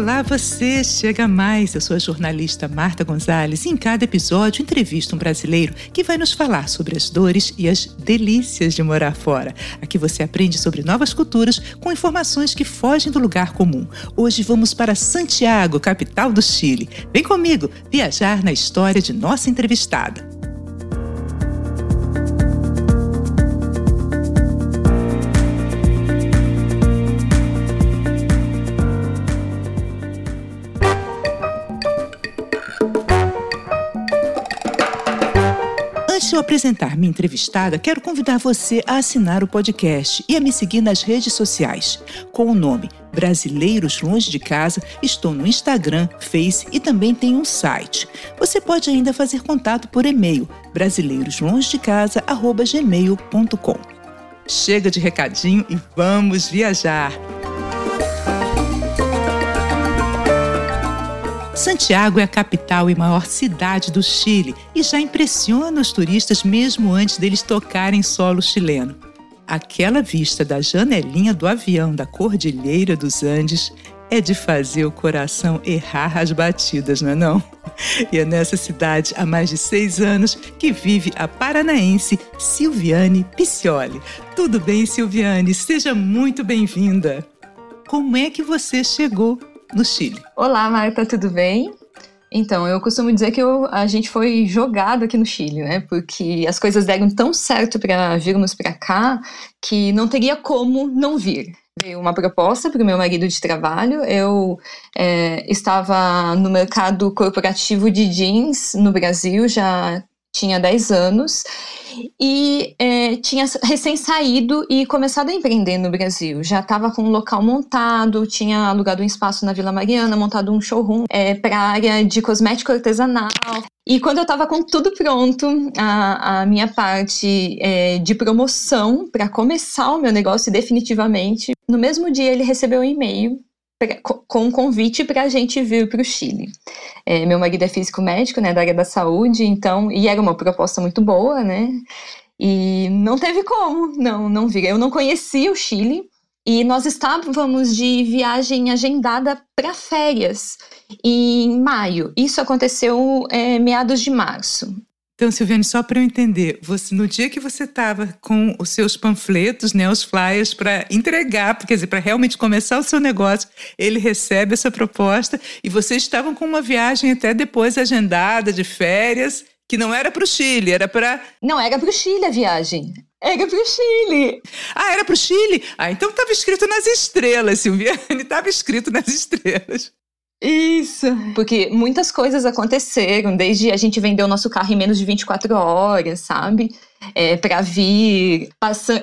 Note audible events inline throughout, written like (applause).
Olá, você! Chega mais! Eu sou a jornalista Marta Gonzalez e em cada episódio entrevisto um brasileiro que vai nos falar sobre as dores e as delícias de morar fora. Aqui você aprende sobre novas culturas com informações que fogem do lugar comum. Hoje vamos para Santiago, capital do Chile. Vem comigo viajar na história de nossa entrevistada. Antes de eu apresentar minha entrevistada, quero convidar você a assinar o podcast e a me seguir nas redes sociais. Com o nome Brasileiros Longe de Casa, estou no Instagram, Face e também tenho um site. Você pode ainda fazer contato por e-mail brasileiroslongedecasa@gmail.com. Chega de recadinho e vamos viajar. Santiago é a capital e maior cidade do Chile e já impressiona os turistas mesmo antes deles tocarem solo chileno. Aquela vista da janelinha do avião da Cordilheira dos Andes é de fazer o coração errar as batidas, não é não? E é nessa cidade há mais de seis anos que vive a paranaense Silviane Piccioli. Tudo bem, Silviane? Seja muito bem-vinda. Como é que você chegou no Chile. Olá, Marta, tudo bem? Então, eu costumo dizer que eu, a gente foi jogado aqui no Chile, né? Porque as coisas deram tão certo para virmos para cá que não teria como não vir. Veio uma proposta para o meu marido de trabalho. Eu é, estava no mercado corporativo de jeans no Brasil já tinha 10 anos e é, tinha recém saído e começado a empreender no Brasil. Já estava com um local montado, tinha alugado um espaço na Vila Mariana, montado um showroom é, para área de cosmético artesanal. E quando eu estava com tudo pronto, a, a minha parte é, de promoção para começar o meu negócio definitivamente, no mesmo dia ele recebeu um e-mail com um convite para a gente vir para o Chile. É, meu marido é físico médico, né, da área da saúde, então, e era uma proposta muito boa, né, e não teve como, não, não vir. Eu não conhecia o Chile, e nós estávamos de viagem agendada para férias em maio. Isso aconteceu é, meados de março. Então, Silviane, só para eu entender, você no dia que você estava com os seus panfletos, né, os flyers para entregar, quer dizer, para realmente começar o seu negócio, ele recebe essa proposta e vocês estavam com uma viagem até depois agendada de férias, que não era para o Chile, era para Não, era para o Chile a viagem. Era para o Chile. Ah, era para o Chile? Ah, então estava escrito nas estrelas, Silviane, estava escrito nas estrelas. Isso. Porque muitas coisas aconteceram, desde a gente vender o nosso carro em menos de 24 horas, sabe? É, para vir.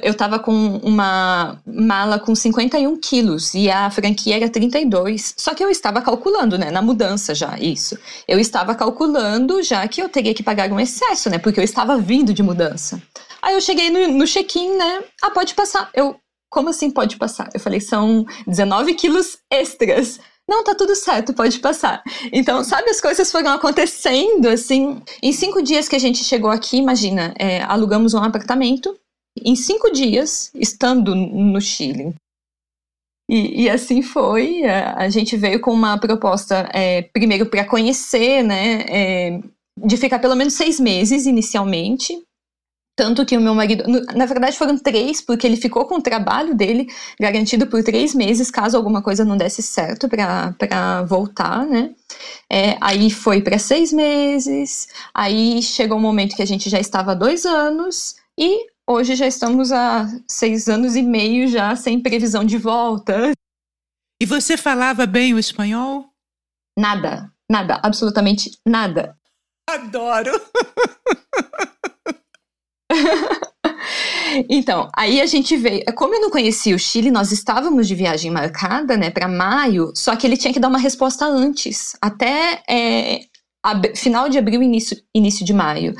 Eu tava com uma mala com 51 quilos e a franquia era 32. Só que eu estava calculando, né? Na mudança já, isso. Eu estava calculando já que eu teria que pagar um excesso, né? Porque eu estava vindo de mudança. Aí eu cheguei no, no check-in, né? Ah, pode passar. Eu, como assim pode passar? Eu falei, são 19 quilos extras. Não, tá tudo certo, pode passar. Então, sabe, as coisas foram acontecendo assim. Em cinco dias que a gente chegou aqui, imagina, é, alugamos um apartamento. Em cinco dias, estando no Chile. E, e, assim foi. A, gente veio com uma proposta, é, primeiro para conhecer, né, é, de ficar pelo menos seis meses inicialmente, tanto que o meu marido, na verdade foram três, porque ele ficou com o trabalho dele garantido por três meses, caso alguma coisa não desse certo para voltar, né? É, aí foi para seis meses, aí chegou um momento que a gente já estava há dois anos, e hoje já estamos há seis anos e meio já sem previsão de volta. E você falava bem o espanhol? Nada, nada, absolutamente nada. Adoro! (laughs) (laughs) então, aí a gente veio. Como eu não conhecia o Chile, nós estávamos de viagem marcada, né, para maio, só que ele tinha que dar uma resposta antes, até é, final de abril, início, início de maio.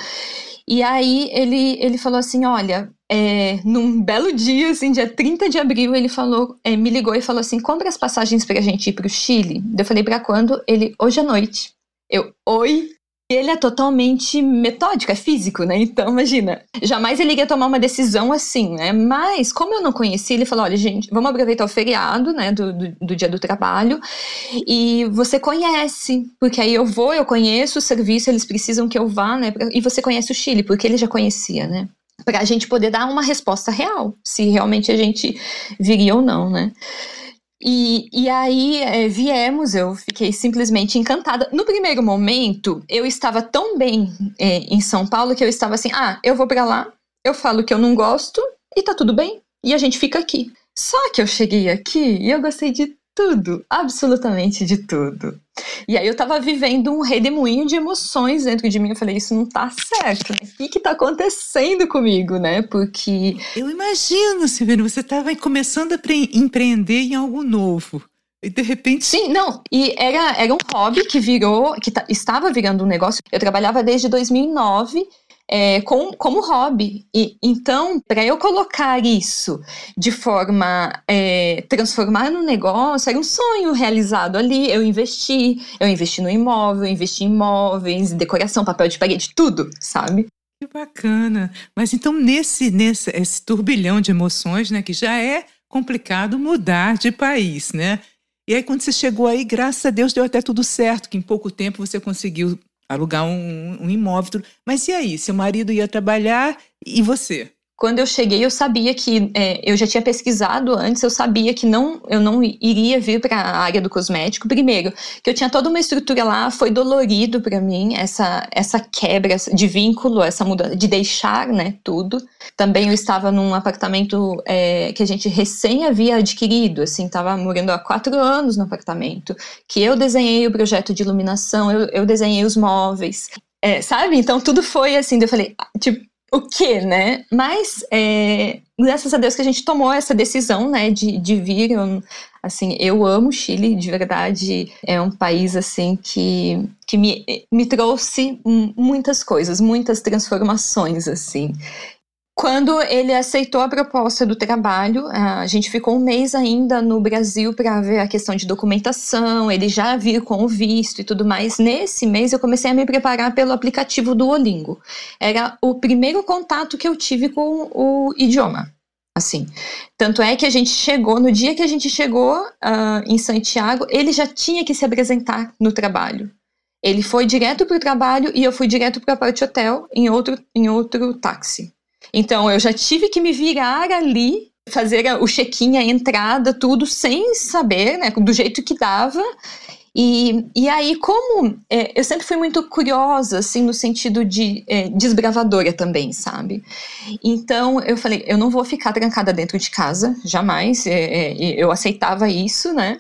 E aí ele, ele falou assim: olha, é, num belo dia, assim, dia 30 de abril, ele falou, é, me ligou e falou assim: compra as passagens pra gente ir pro Chile. Eu falei, pra quando? Ele, hoje à noite. Eu, oi? Ele é totalmente metódico, é físico, né? Então, imagina, jamais ele iria tomar uma decisão assim, né? Mas, como eu não conhecia, ele falou: olha, gente, vamos aproveitar o feriado, né, do, do, do, dia do trabalho, e você conhece, porque aí eu vou, eu conheço o serviço, eles precisam que eu vá, né? E você conhece o Chile, porque ele já conhecia, né? Para a gente poder dar uma resposta real, se realmente a gente viria ou não, né? E, e aí é, viemos, eu fiquei simplesmente encantada. No primeiro momento, eu estava tão bem é, em São Paulo que eu estava assim: ah, eu vou para lá, eu falo que eu não gosto e tá tudo bem, e a gente fica aqui. Só que eu cheguei aqui e eu gostei de tudo, absolutamente de tudo. E aí eu tava vivendo um redemoinho de emoções dentro de mim. Eu falei, isso não tá certo. Né? O que que tá acontecendo comigo, né? Porque. Eu imagino, Silvina, você tava começando a empreender em algo novo. E de repente. Sim, não. E era, era um hobby que virou, que estava virando um negócio. Eu trabalhava desde 2009 é, com, como hobby. E, então, para eu colocar isso de forma é, transformar no negócio, era um sonho realizado ali. Eu investi, eu investi no imóvel, eu investi em imóveis, decoração, papel de parede, tudo, sabe? Que bacana. Mas então, nesse, nesse esse turbilhão de emoções, né, que já é complicado mudar de país, né? E aí, quando você chegou aí, graças a Deus, deu até tudo certo, que em pouco tempo você conseguiu alugar um, um imóvel. Mas e aí? Seu marido ia trabalhar e você? Quando eu cheguei, eu sabia que é, eu já tinha pesquisado antes, eu sabia que não, eu não iria vir para a área do cosmético. Primeiro, que eu tinha toda uma estrutura lá, foi dolorido para mim essa essa quebra de vínculo, essa mudança de deixar, né, tudo. Também eu estava num apartamento é, que a gente recém havia adquirido, assim, estava morando há quatro anos no apartamento, que eu desenhei o projeto de iluminação, eu, eu desenhei os móveis. É, sabe? Então tudo foi assim, eu falei, ah, tipo, o que, né? Mas é, graças a Deus que a gente tomou essa decisão, né, de, de vir. Eu, assim, eu amo o Chile, de verdade. É um país assim que, que me, me trouxe muitas coisas, muitas transformações, assim. Quando ele aceitou a proposta do trabalho, a gente ficou um mês ainda no Brasil para ver a questão de documentação, ele já vir com o visto e tudo mais. Nesse mês eu comecei a me preparar pelo aplicativo do Olingo. Era o primeiro contato que eu tive com o idioma. Assim, tanto é que a gente chegou, no dia que a gente chegou uh, em Santiago, ele já tinha que se apresentar no trabalho. Ele foi direto para o trabalho e eu fui direto para a parte hotel em outro, em outro táxi. Então eu já tive que me virar ali, fazer o check-in, a entrada, tudo sem saber, né, do jeito que dava. E, e aí, como é, eu sempre fui muito curiosa, assim, no sentido de é, desbravadora também, sabe? Então eu falei, eu não vou ficar trancada dentro de casa, jamais. É, é eu aceitava isso, né?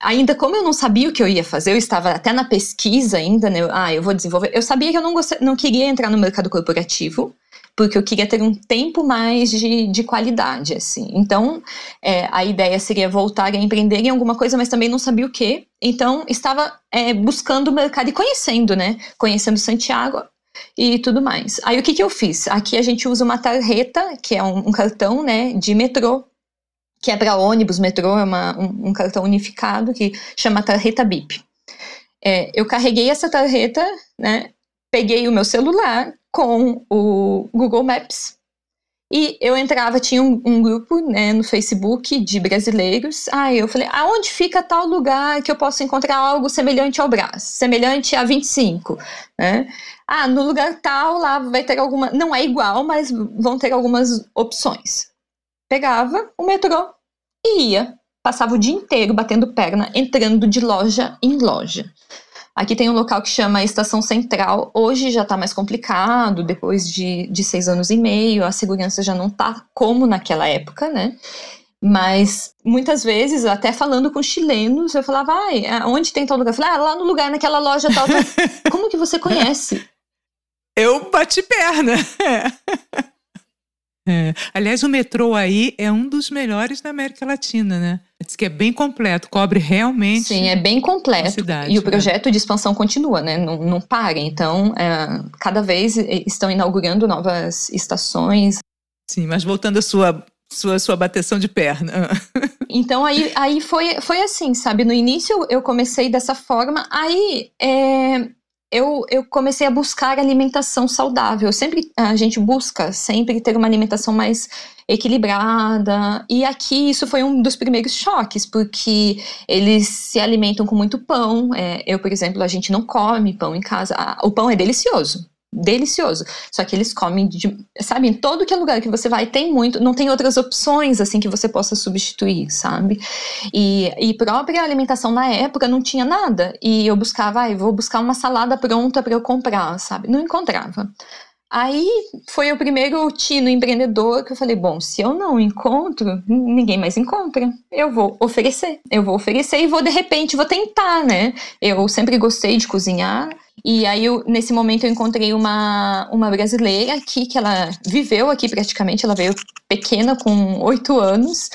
Ainda como eu não sabia o que eu ia fazer, eu estava até na pesquisa ainda, né? Ah, eu vou desenvolver. Eu sabia que eu não, não queria entrar no mercado corporativo porque eu queria ter um tempo mais de, de qualidade, assim. Então, é, a ideia seria voltar a empreender em alguma coisa, mas também não sabia o que. Então, estava é, buscando o mercado e conhecendo, né? Conhecendo Santiago e tudo mais. Aí, o que, que eu fiz? Aqui a gente usa uma tarjeta, que é um, um cartão, né, de metrô, que é para ônibus, metrô, é uma, um, um, cartão unificado que chama tarjeta BIP. É, eu carreguei essa tarjeta, né, peguei o meu celular, com o Google Maps. E eu entrava, tinha um, um, grupo né, no Facebook de brasileiros. Aí eu falei, aonde fica tal lugar que eu posso encontrar algo semelhante ao Brás, semelhante a 25, né? Ah, no lugar tal, lá vai ter alguma. Não é igual, mas vão ter algumas opções. Pegava o metrô e ia. Passava o dia inteiro batendo perna, entrando de loja em loja. Aqui tem um local que chama Estação Central. Hoje já está mais complicado, depois de, de seis anos e meio, a segurança já não está como naquela época, né? Mas muitas vezes, até falando com chilenos, eu falava, ah, onde tem tal lugar? Eu falei, ah, lá no lugar, naquela loja tal. tal. (laughs) Como que você conhece? Eu bati perna. (laughs) É. Aliás, o metrô aí é um dos melhores da América Latina, né? Diz que é bem completo, cobre realmente. Sim, é bem completo. Cidade, e o né? projeto de expansão continua, né? Não, não para. Então, é, cada vez estão inaugurando novas estações. Sim, mas voltando à sua sua, sua bateção de perna. (laughs) então aí, aí foi, foi assim, sabe? No início eu comecei dessa forma, aí é, eu, eu comecei a buscar alimentação saudável. Sempre a gente busca sempre ter uma alimentação mais equilibrada. E aqui isso foi um dos primeiros choques, porque eles se alimentam com muito pão. É, eu, por exemplo, a gente não come pão em casa. O pão é delicioso delicioso. Só que eles comem, de, sabe, em todo que é lugar que você vai, tem muito, não tem outras opções, assim, que você possa substituir, sabe? E, e própria alimentação na época não tinha nada. E eu buscava, ah, vou buscar uma salada pronta para eu comprar, sabe? Não encontrava. Aí foi o primeiro tino empreendedor que eu falei: bom, se eu não encontro, ninguém mais encontra. Eu vou oferecer. Eu vou oferecer e vou, de repente, vou tentar, né? Eu sempre gostei de cozinhar. E aí, eu, nesse momento, eu encontrei uma, uma brasileira aqui, que ela viveu aqui praticamente, ela veio pequena, com oito anos.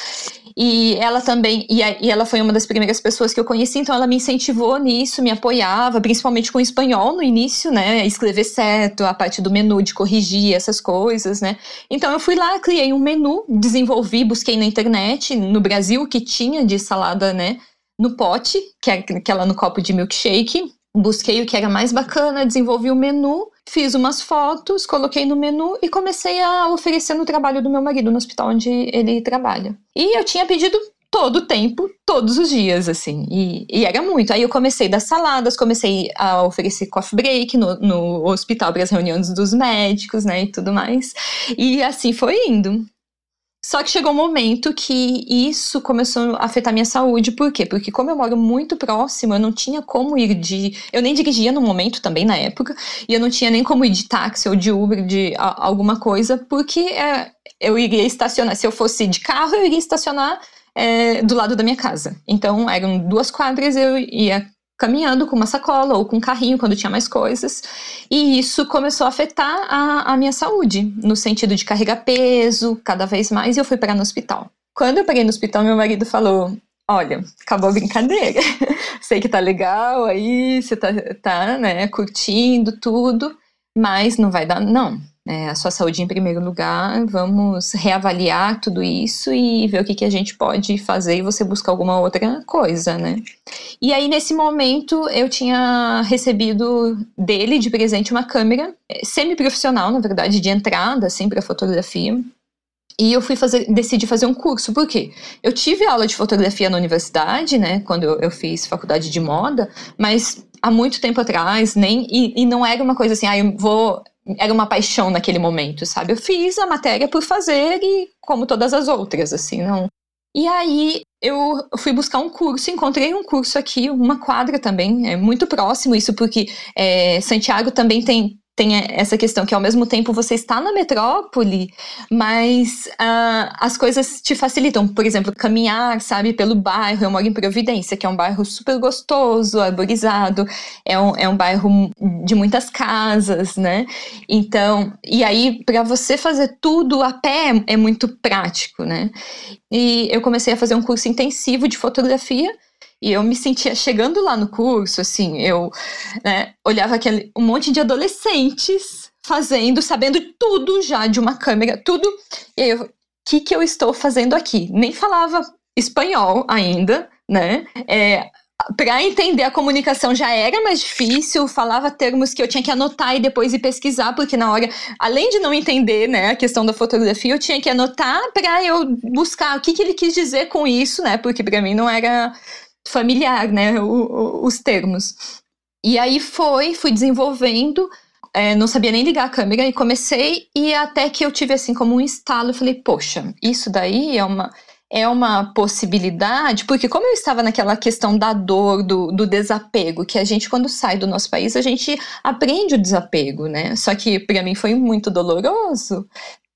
E ela também, e, a, e, ela foi uma das primeiras pessoas que eu conheci, então ela me incentivou nisso, me apoiava, principalmente com espanhol no início, né? Escrever certo, a parte do menu, de corrigir essas coisas, né? Então eu fui lá, criei um menu, desenvolvi, busquei na internet, no Brasil, que tinha de salada, né? No pote, que é aquela no copo de milkshake busquei o que era mais bacana, desenvolvi o menu, fiz umas fotos, coloquei no menu e comecei a oferecer no trabalho do meu marido, no hospital onde ele trabalha. E eu tinha pedido todo o tempo, todos os dias, assim, e, e, era muito. Aí eu comecei das saladas, comecei a oferecer coffee break no, no hospital para as reuniões dos médicos, né, e tudo mais. E assim foi indo. Só que chegou um momento que isso começou a afetar minha saúde. Por quê? Porque como eu moro muito próximo, eu não tinha como ir de. Eu nem dirigia no momento também, na época, e eu não tinha nem como ir de táxi ou de Uber, de a, alguma coisa, porque é, eu iria estacionar. Se eu fosse de carro, eu iria estacionar é, do lado da minha casa. Então eram duas quadras, eu ia caminhando com uma sacola ou com um carrinho quando tinha mais coisas. E isso começou a afetar a, a minha saúde, no sentido de carregar peso cada vez mais, e eu fui parar no hospital. Quando eu peguei no hospital, meu marido falou: Olha, acabou a brincadeira. (laughs) Sei que tá legal aí, você tá, tá né, curtindo tudo, mas não vai dar, não é, a sua saúde em primeiro lugar, vamos reavaliar tudo isso e ver o que, que a gente pode fazer e você buscar alguma outra coisa, né? E aí, nesse momento, eu tinha recebido dele de presente uma câmera é, semi-profissional, na verdade, de entrada, assim, para fotografia. E eu fui fazer, decidi fazer um curso, por quê? Eu tive aula de fotografia na universidade, né, quando eu, eu fiz faculdade de moda, mas há muito tempo atrás, nem, e, e não era uma coisa assim, ah, eu vou era uma paixão naquele momento, sabe? Eu fiz a matéria por fazer e como todas as outras, assim, não. E aí eu fui buscar um curso, encontrei um curso aqui, uma quadra também, é muito próximo isso, porque é, Santiago também tem tem essa questão que ao mesmo tempo você está na metrópole, mas uh, as coisas te facilitam. Por exemplo, caminhar, sabe, pelo bairro. Eu moro em Providência, que é um bairro super gostoso, arborizado, é um, é um bairro de muitas casas, né? Então, e aí para você fazer tudo a pé é muito prático, né? E eu comecei a fazer um curso intensivo de fotografia e eu me sentia chegando lá no curso, assim, eu né, olhava aquele um monte de adolescentes fazendo, sabendo tudo já de uma câmera, tudo. E aí eu, o que que eu estou fazendo aqui? Nem falava espanhol ainda, né? É, para entender a comunicação já era mais difícil, falava termos que eu tinha que anotar e depois ir pesquisar, porque na hora, além de não entender, né, a questão da fotografia, eu tinha que anotar para eu buscar o que, que ele quis dizer com isso, né, porque para mim não era familiar, né, o, o, os termos. E aí foi, fui desenvolvendo, é, não sabia nem ligar a câmera e comecei, e até que eu tive assim como um estalo, falei, poxa, isso daí é uma é uma possibilidade, porque como eu estava naquela questão da dor, do, do, desapego, que a gente, quando sai do nosso país, a gente aprende o desapego, né? Só que para mim foi muito doloroso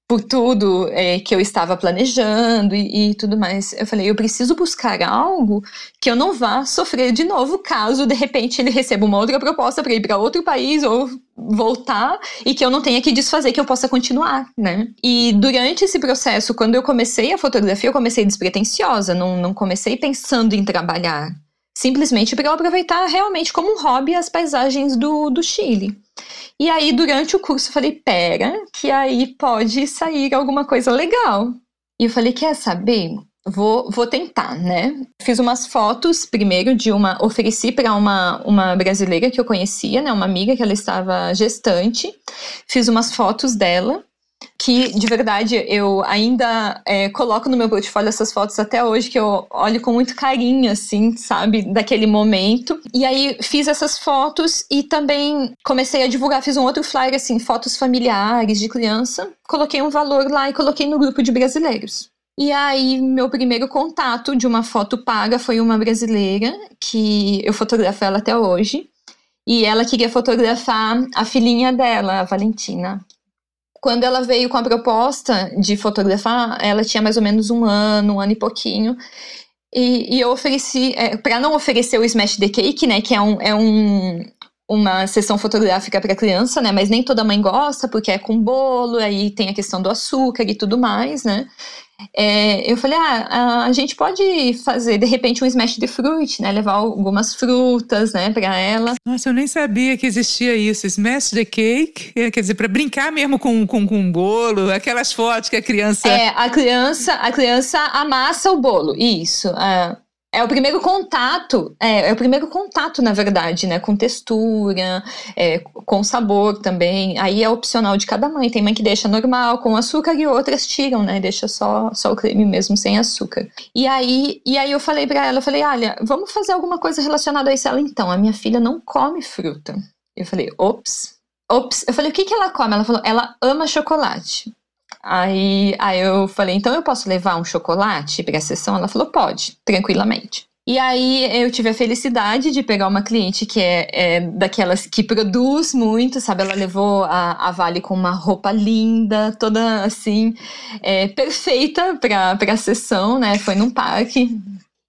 por tudo é, que eu estava planejando e, e, tudo mais. Eu falei, eu preciso buscar algo que eu não vá sofrer de novo caso de repente ele receba uma outra proposta para ir para outro país ou voltar e que eu não tenha que desfazer, que eu possa continuar, né? E durante esse processo, quando eu comecei a fotografia, eu comecei despretensiosa, não, não comecei pensando em trabalhar. Simplesmente para eu aproveitar realmente como um hobby as paisagens do, do Chile. E aí, durante o curso, eu falei: pera, que aí pode sair alguma coisa legal. E eu falei: quer saber? vou, vou tentar, né? Fiz umas fotos primeiro de uma, ofereci para uma, uma brasileira que eu conhecia, né? Uma amiga que ela estava gestante. Fiz umas fotos dela que de verdade eu ainda é, coloco no meu portfólio essas fotos até hoje, que eu olho com muito carinho, assim, sabe, daquele momento. E aí fiz essas fotos e também comecei a divulgar, fiz um outro flyer, assim, fotos familiares de criança, coloquei um valor lá e coloquei no grupo de brasileiros. E aí, meu primeiro contato de uma foto paga foi uma brasileira, que eu fotografo ela até hoje. E ela queria fotografar a filhinha dela, a Valentina. Quando ela veio com a proposta de fotografar, ela tinha mais ou menos um ano, um ano e pouquinho. E, e eu ofereci, é, para não oferecer o Smash the Cake, né, que é um, é um, uma sessão fotográfica para criança, né? Mas nem toda mãe gosta, porque é com bolo, aí tem a questão do açúcar e tudo mais, né? É, eu falei, ah, a gente pode fazer de repente um smash de fruit, né? Levar algumas frutas, né, para ela. Nossa, eu nem sabia que existia isso, smash the cake, é, quer dizer, para brincar mesmo com, com, com um bolo, aquelas fotos que a criança. É, a criança, a criança amassa o bolo, isso. É. É o primeiro contato, é, é, o primeiro contato, na verdade, né? Com textura, é, com sabor também. Aí é opcional de cada mãe. Tem mãe que deixa normal, com açúcar, e outras tiram, né? Deixa só, só o creme mesmo, sem açúcar. E aí, e aí eu falei pra ela, eu falei, olha, vamos fazer alguma coisa relacionada a isso. Ela, então, a minha filha não come fruta. Eu falei, ops. Ops. Eu falei, o que, que ela come? Ela falou, ela ama chocolate. Aí, aí eu falei, então eu posso levar um chocolate para a sessão? Ela falou, pode, tranquilamente. E aí eu tive a felicidade de pegar uma cliente que é, é daquelas que produz muito, sabe? Ela levou a, a Vale com uma roupa linda, toda assim, é, perfeita para a sessão, né? Foi num parque.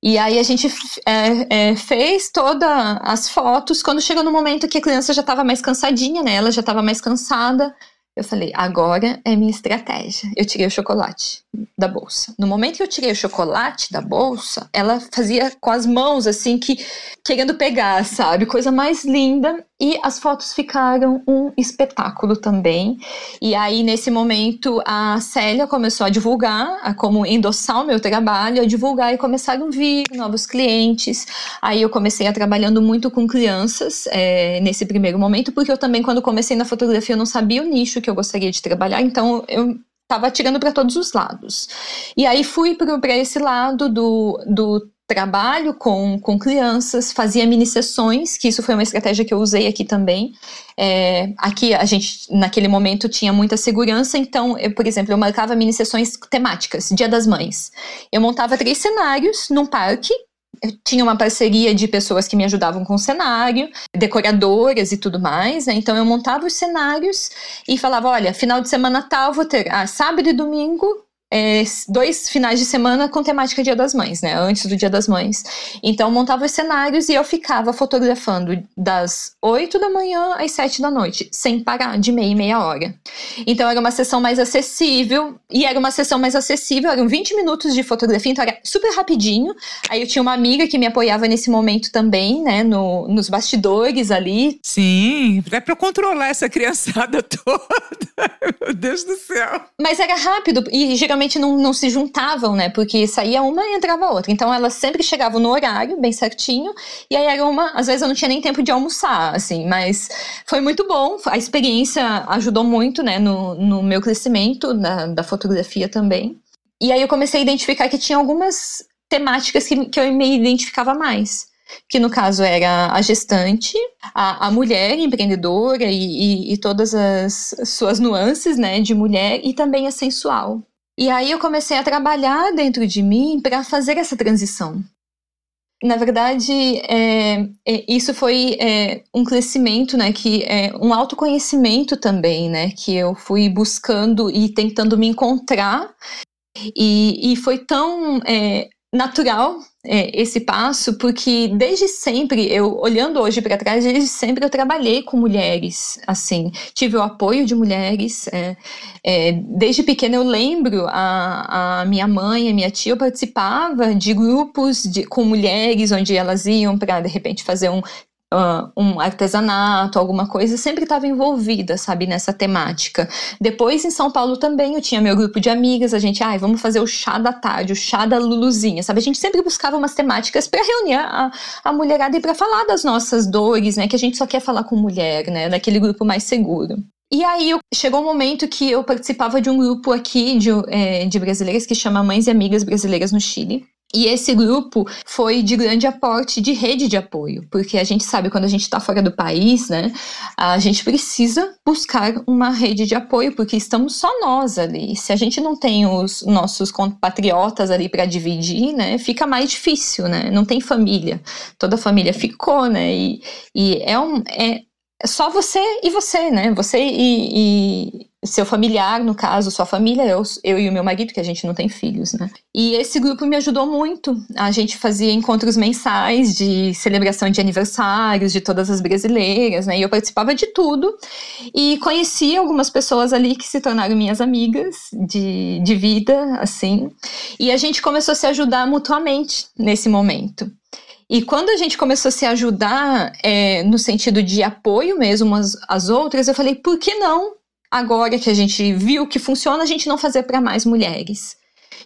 E aí a gente é, é, fez todas as fotos. Quando chegou no momento que a criança já estava mais cansadinha, né? Ela já estava mais cansada. Eu falei, agora é minha estratégia. Eu tirei o chocolate da bolsa. No momento que eu tirei o chocolate da bolsa, ela fazia com as mãos assim que querendo pegar, sabe? Coisa mais linda. E as fotos ficaram um espetáculo também. E aí, nesse momento, a Célia começou a divulgar, a como endossar o meu trabalho, a divulgar e começaram a vir novos clientes. Aí eu comecei a trabalhando muito com crianças é, nesse primeiro momento, porque eu também, quando comecei na fotografia, eu não sabia o nicho que eu gostaria de trabalhar, então eu estava tirando para todos os lados. E aí fui para esse lado do, do trabalho com, com crianças, fazia mini sessões, que isso foi uma estratégia que eu usei aqui também. É, aqui a gente, naquele momento, tinha muita segurança, então, eu, por exemplo, eu marcava mini sessões temáticas, Dia das Mães. Eu montava três cenários num parque, eu tinha uma parceria de pessoas que me ajudavam com o cenário, decoradoras e tudo mais, né? Então eu montava os cenários e falava: olha, final de semana tal, vou ter ah, sábado e domingo é, dois finais de semana com temática Dia das Mães, né? Antes do Dia das Mães. Então montava os cenários e eu ficava fotografando das 8 da manhã às 7 da noite, sem parar, de meia e meia hora. Então era uma sessão mais acessível, e era uma sessão mais acessível, eram 20 minutos de fotografia, então era super rapidinho. Aí eu tinha uma amiga que me apoiava nesse momento também, né? No, nos bastidores ali. Sim, é pra controlar essa criançada (laughs) toda. Meu Deus do céu. Mas era rápido, e geralmente geralmente não, não se juntavam, né? Porque saía uma e entrava outra. Então elas sempre chegavam no horário, bem certinho, e aí era uma. Às vezes eu não tinha nem tempo de almoçar, assim, mas foi muito bom. A experiência ajudou muito, né, no, no meu crescimento da, da fotografia também. E aí eu comecei a identificar que tinha algumas temáticas que, que eu me identificava mais que no caso era a gestante, a, a mulher empreendedora e, e, e, todas as suas nuances né, de mulher, e também a sensual. E aí eu comecei a trabalhar dentro de mim para fazer essa transição. Na verdade, é, é, isso foi é, um crescimento, né, que é um autoconhecimento também, né, que eu fui buscando e tentando me encontrar. E, e foi tão é, natural é, esse passo, porque desde sempre, eu olhando hoje para trás, desde sempre eu trabalhei com mulheres, assim, tive o apoio de mulheres. É, é, desde pequena eu lembro a, a minha mãe, a minha tia, eu participava de grupos de, com mulheres, onde elas iam para de repente fazer um uh, um artesanato, alguma coisa, sempre estava envolvida, sabe, nessa temática. Depois, em São Paulo também, eu tinha meu grupo de amigas, a gente, ai, ah, vamos fazer o chá da tarde, o chá da Luluzinha, sabe? A gente sempre buscava umas temáticas para reunir a, a mulherada e para falar das nossas dores, né? Que a gente só quer falar com mulher, né? Daquele grupo mais seguro. E aí chegou um momento que eu participava de um grupo aqui de, é, de brasileiras que chama Mães e Amigas Brasileiras no Chile. E esse grupo foi de grande aporte de rede de apoio, porque a gente sabe quando a gente está fora do país, né, a gente precisa buscar uma rede de apoio, porque estamos só nós ali. Se a gente não tem os nossos compatriotas ali para dividir, né, fica mais difícil, né? Não tem família, toda a família ficou, né? E, e é um é, é só você e você, né? Você e, e, seu familiar, no caso, sua família, eu, eu e o meu marido, que a gente não tem filhos, né? E esse grupo me ajudou muito. A gente fazia encontros mensais de celebração de aniversários de todas as brasileiras, né? E eu participava de tudo e conheci algumas pessoas ali que se tornaram minhas amigas de, de vida, assim. E a gente começou a se ajudar mutuamente nesse momento. E quando a gente começou a se ajudar é, no sentido de apoio mesmo umas às outras, eu falei, por que não? Agora que a gente viu que funciona, a gente não fazer para mais mulheres.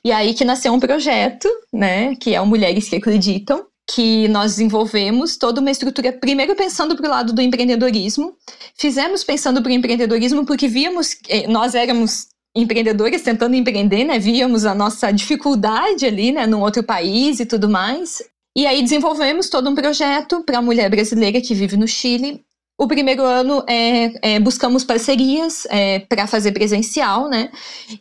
E aí que nasceu um projeto, né, que é o Mulheres que Acreditam, que nós desenvolvemos toda uma estrutura, primeiro pensando para o lado do empreendedorismo, fizemos pensando para o empreendedorismo porque víamos, nós éramos empreendedores tentando empreender, né, víamos a nossa dificuldade ali, né, num outro país e tudo mais, e aí desenvolvemos todo um projeto para a mulher brasileira que vive no Chile. O primeiro ano é, é buscamos parcerias é, para fazer presencial, né?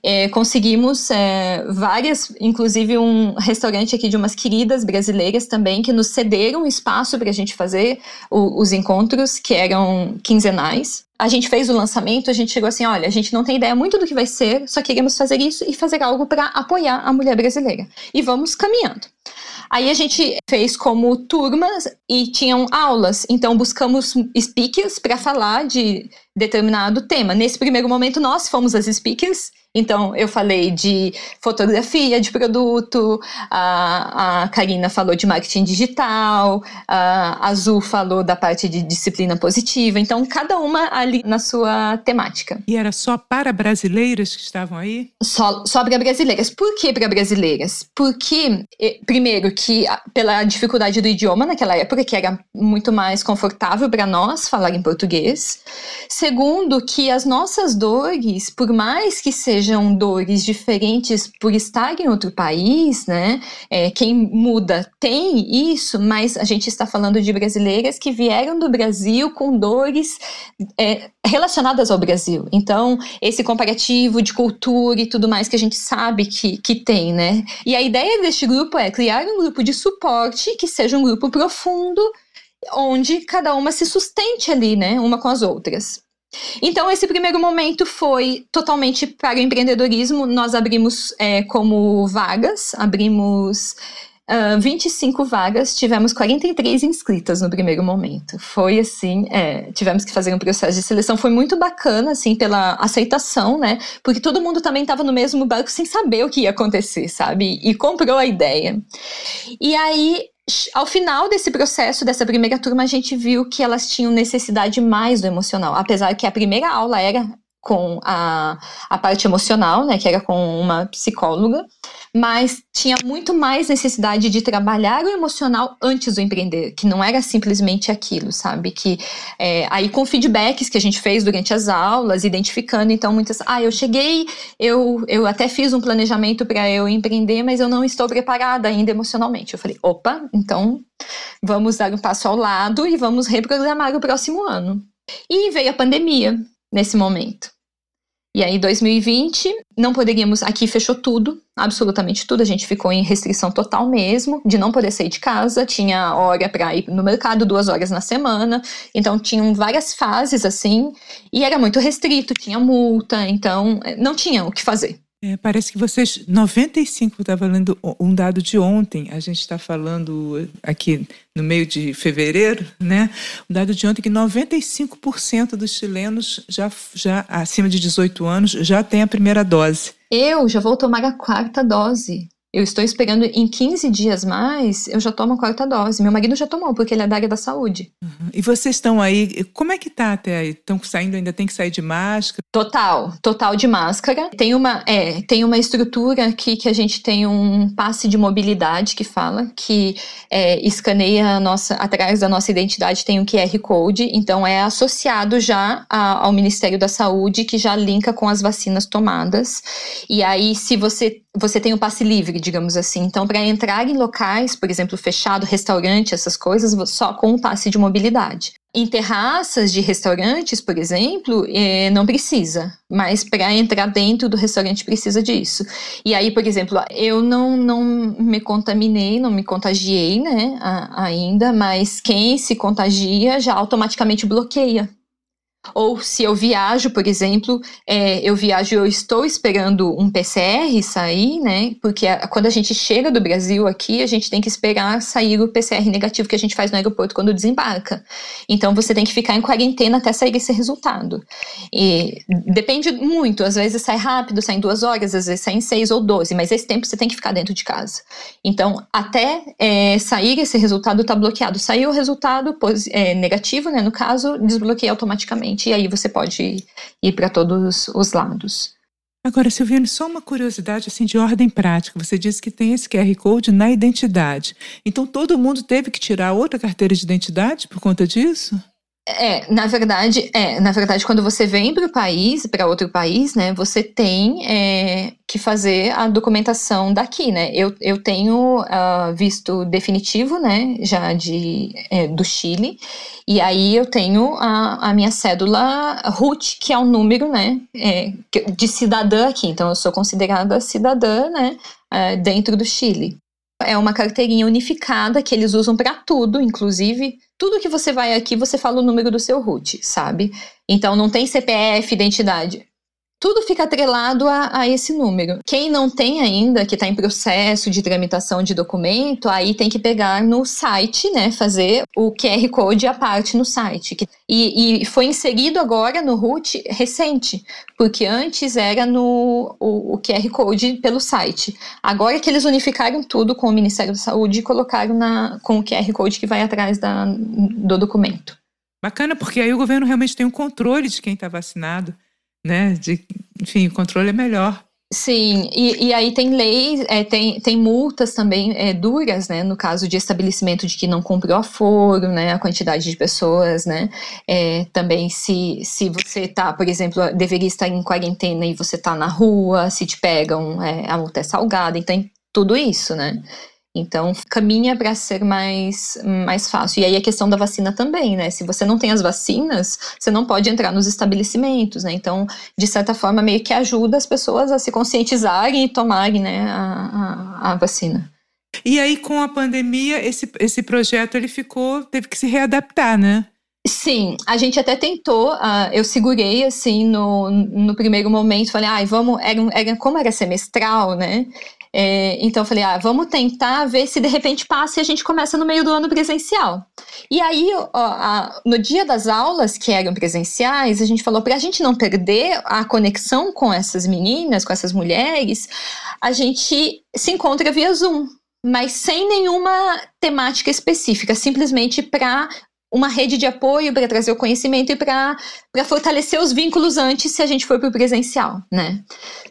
É, conseguimos é, várias, inclusive um restaurante aqui de umas queridas brasileiras também que nos cederam espaço para a gente fazer o, os encontros que eram quinzenais. A gente fez o lançamento, a gente chegou assim, olha, a gente não tem ideia muito do que vai ser, só queremos fazer isso e fazer algo para apoiar a mulher brasileira. E vamos caminhando. Aí a gente fez como turmas e tinham aulas, então buscamos speakers para falar de determinado tema. Nesse primeiro momento, nós fomos as speakers então, eu falei de fotografia de produto, a, a Karina falou de marketing digital, a Azul falou da parte de disciplina positiva. Então, cada uma ali na sua temática. E era só para brasileiras que estavam aí? Só, só para brasileiras. Por que para brasileiras? Porque, primeiro, que pela dificuldade do idioma naquela época, que era muito mais confortável para nós falar em português. Segundo, que as nossas dores, por mais que sejam dores diferentes por estar em outro país, né? É, quem muda tem isso, mas a gente está falando de brasileiras que vieram do Brasil com dores é, relacionadas ao Brasil. Então, esse comparativo de cultura e tudo mais que a gente sabe que, que tem, né? E a ideia deste grupo é criar um grupo de suporte que seja um grupo profundo, onde cada uma se sustente ali, né? Uma com as outras. Então, esse primeiro momento foi totalmente para o empreendedorismo. Nós abrimos é, como vagas, abrimos uh, 25 vagas, tivemos 43 inscritas no primeiro momento. Foi assim, é, tivemos que fazer um processo de seleção. Foi muito bacana, assim, pela aceitação, né? Porque todo mundo também estava no mesmo barco sem saber o que ia acontecer, sabe? E comprou a ideia. E aí ao final desse processo, dessa primeira turma, a gente viu que elas tinham necessidade mais do emocional. Apesar que a primeira aula era com a, a parte emocional, né, que era com uma psicóloga, mas tinha muito mais necessidade de trabalhar o emocional antes do empreender, que não era simplesmente aquilo, sabe? Que é, aí com feedbacks que a gente fez durante as aulas, identificando, então muitas, ah, eu cheguei, eu, eu até fiz um planejamento para eu empreender, mas eu não estou preparada ainda emocionalmente. Eu falei, opa, então vamos dar um passo ao lado e vamos reprogramar o próximo ano. E veio a pandemia nesse momento. E aí, 2020, não poderíamos. Aqui fechou tudo, absolutamente tudo. A gente ficou em restrição total mesmo, de não poder sair de casa. Tinha hora para ir no mercado, duas horas na semana. Então, tinham várias fases assim. E era muito restrito, tinha multa. Então, não tinha o que fazer. É, parece que vocês, 95, estava lendo um dado de ontem, a gente está falando aqui no meio de fevereiro, né? Um dado de ontem que 95% dos chilenos já, já acima de 18 anos já tem a primeira dose. Eu já vou tomar a quarta dose. Eu estou esperando em 15 dias mais, eu já tomo a quarta dose. Meu marido já tomou, porque ele é da área da saúde. Uhum. E vocês estão aí, como é que tá até aí? Estão saindo, ainda tem que sair de máscara? Total, total de máscara. Tem uma, é, tem uma estrutura aqui que a gente tem um passe de mobilidade que fala, que é, escaneia a nossa, atrás da nossa identidade tem um QR Code, então é associado já a, ao Ministério da Saúde, que já linka com as vacinas tomadas. E aí, se você você tem o passe livre, digamos assim. Então, para entrar em locais, por exemplo, fechado, restaurante, essas coisas, só com o passe de mobilidade. Em terraças de restaurantes, por exemplo, é, não precisa, mas para entrar dentro do restaurante precisa disso. E aí, por exemplo, eu não, não me contaminei, não me contagiei, né, ainda, mas quem se contagia já automaticamente bloqueia ou se eu viajo, por exemplo, é, eu viajo e eu estou esperando um PCR sair, né? Porque a, quando a gente chega do Brasil aqui, a gente tem que esperar sair o PCR negativo que a gente faz no aeroporto quando desembarca. Então você tem que ficar em quarentena até sair esse resultado. E depende muito, às vezes sai rápido, sai em duas horas, às vezes sai em seis ou doze, mas esse tempo você tem que ficar dentro de casa. Então, até é, sair esse resultado está bloqueado. Saiu o resultado é, negativo, né? No caso, desbloqueia automaticamente e aí você pode ir para todos os lados. Agora, Silviane, só uma curiosidade assim de ordem prática. Você disse que tem esse QR Code na identidade. Então todo mundo teve que tirar outra carteira de identidade por conta disso? É, na verdade, é, na verdade, quando você vem para o país, para outro país, né, você tem é, que fazer a documentação daqui, né? Eu, eu tenho uh, visto definitivo, né, já de é, do Chile, e aí eu tenho a, a minha cédula RUT, que é o número, né, é, de cidadã aqui. Então eu sou considerada cidadã, né, é, dentro do Chile. É uma carteirinha unificada que eles usam para tudo, inclusive tudo que você vai aqui, você fala o número do seu root, sabe? Então não tem CPF, identidade tudo fica atrelado a, a, esse número. Quem não tem ainda, que está em processo de tramitação de documento, aí tem que pegar no site, né, fazer o QR Code à parte no site. E, e foi inserido agora no RUT recente, porque antes era no o, o, QR Code pelo site. Agora que eles unificaram tudo com o Ministério da Saúde e colocaram na, com o QR Code que vai atrás da, do documento. Bacana, porque aí o governo realmente tem um controle de quem está vacinado né? De, enfim, o controle é melhor. Sim, e, e aí tem leis, é, tem, tem multas também é, duras, né, no caso de estabelecimento de que não cumpriu a foro, né, a quantidade de pessoas, né, é, também se, se você tá, por exemplo, deveria estar em quarentena e você tá na rua, se te pegam, é, a multa é salgada, então tudo isso, né. Então, caminha para ser mais, mais fácil. E aí a questão da vacina também, né? Se você não tem as vacinas, você não pode entrar nos estabelecimentos, né? Então, de certa forma, meio que ajuda as pessoas a se conscientizarem e tomarem né, a, a, a vacina. E aí, com a pandemia, esse, esse projeto ele ficou, teve que se readaptar, né? Sim, a gente até tentou, uh, eu segurei assim no, no primeiro momento, falei, ai, vamos, era, era, como era semestral, né? É, então eu falei, ah, vamos tentar ver se de repente passa e a gente começa no meio do ano presencial. E aí, ó, a, no dia das aulas que eram presenciais, a gente falou para a gente não perder a conexão com essas meninas, com essas mulheres, a gente se encontra via Zoom mas sem nenhuma temática específica, simplesmente para uma rede de apoio para trazer o conhecimento e para fortalecer os vínculos antes se a gente for para o presencial, né?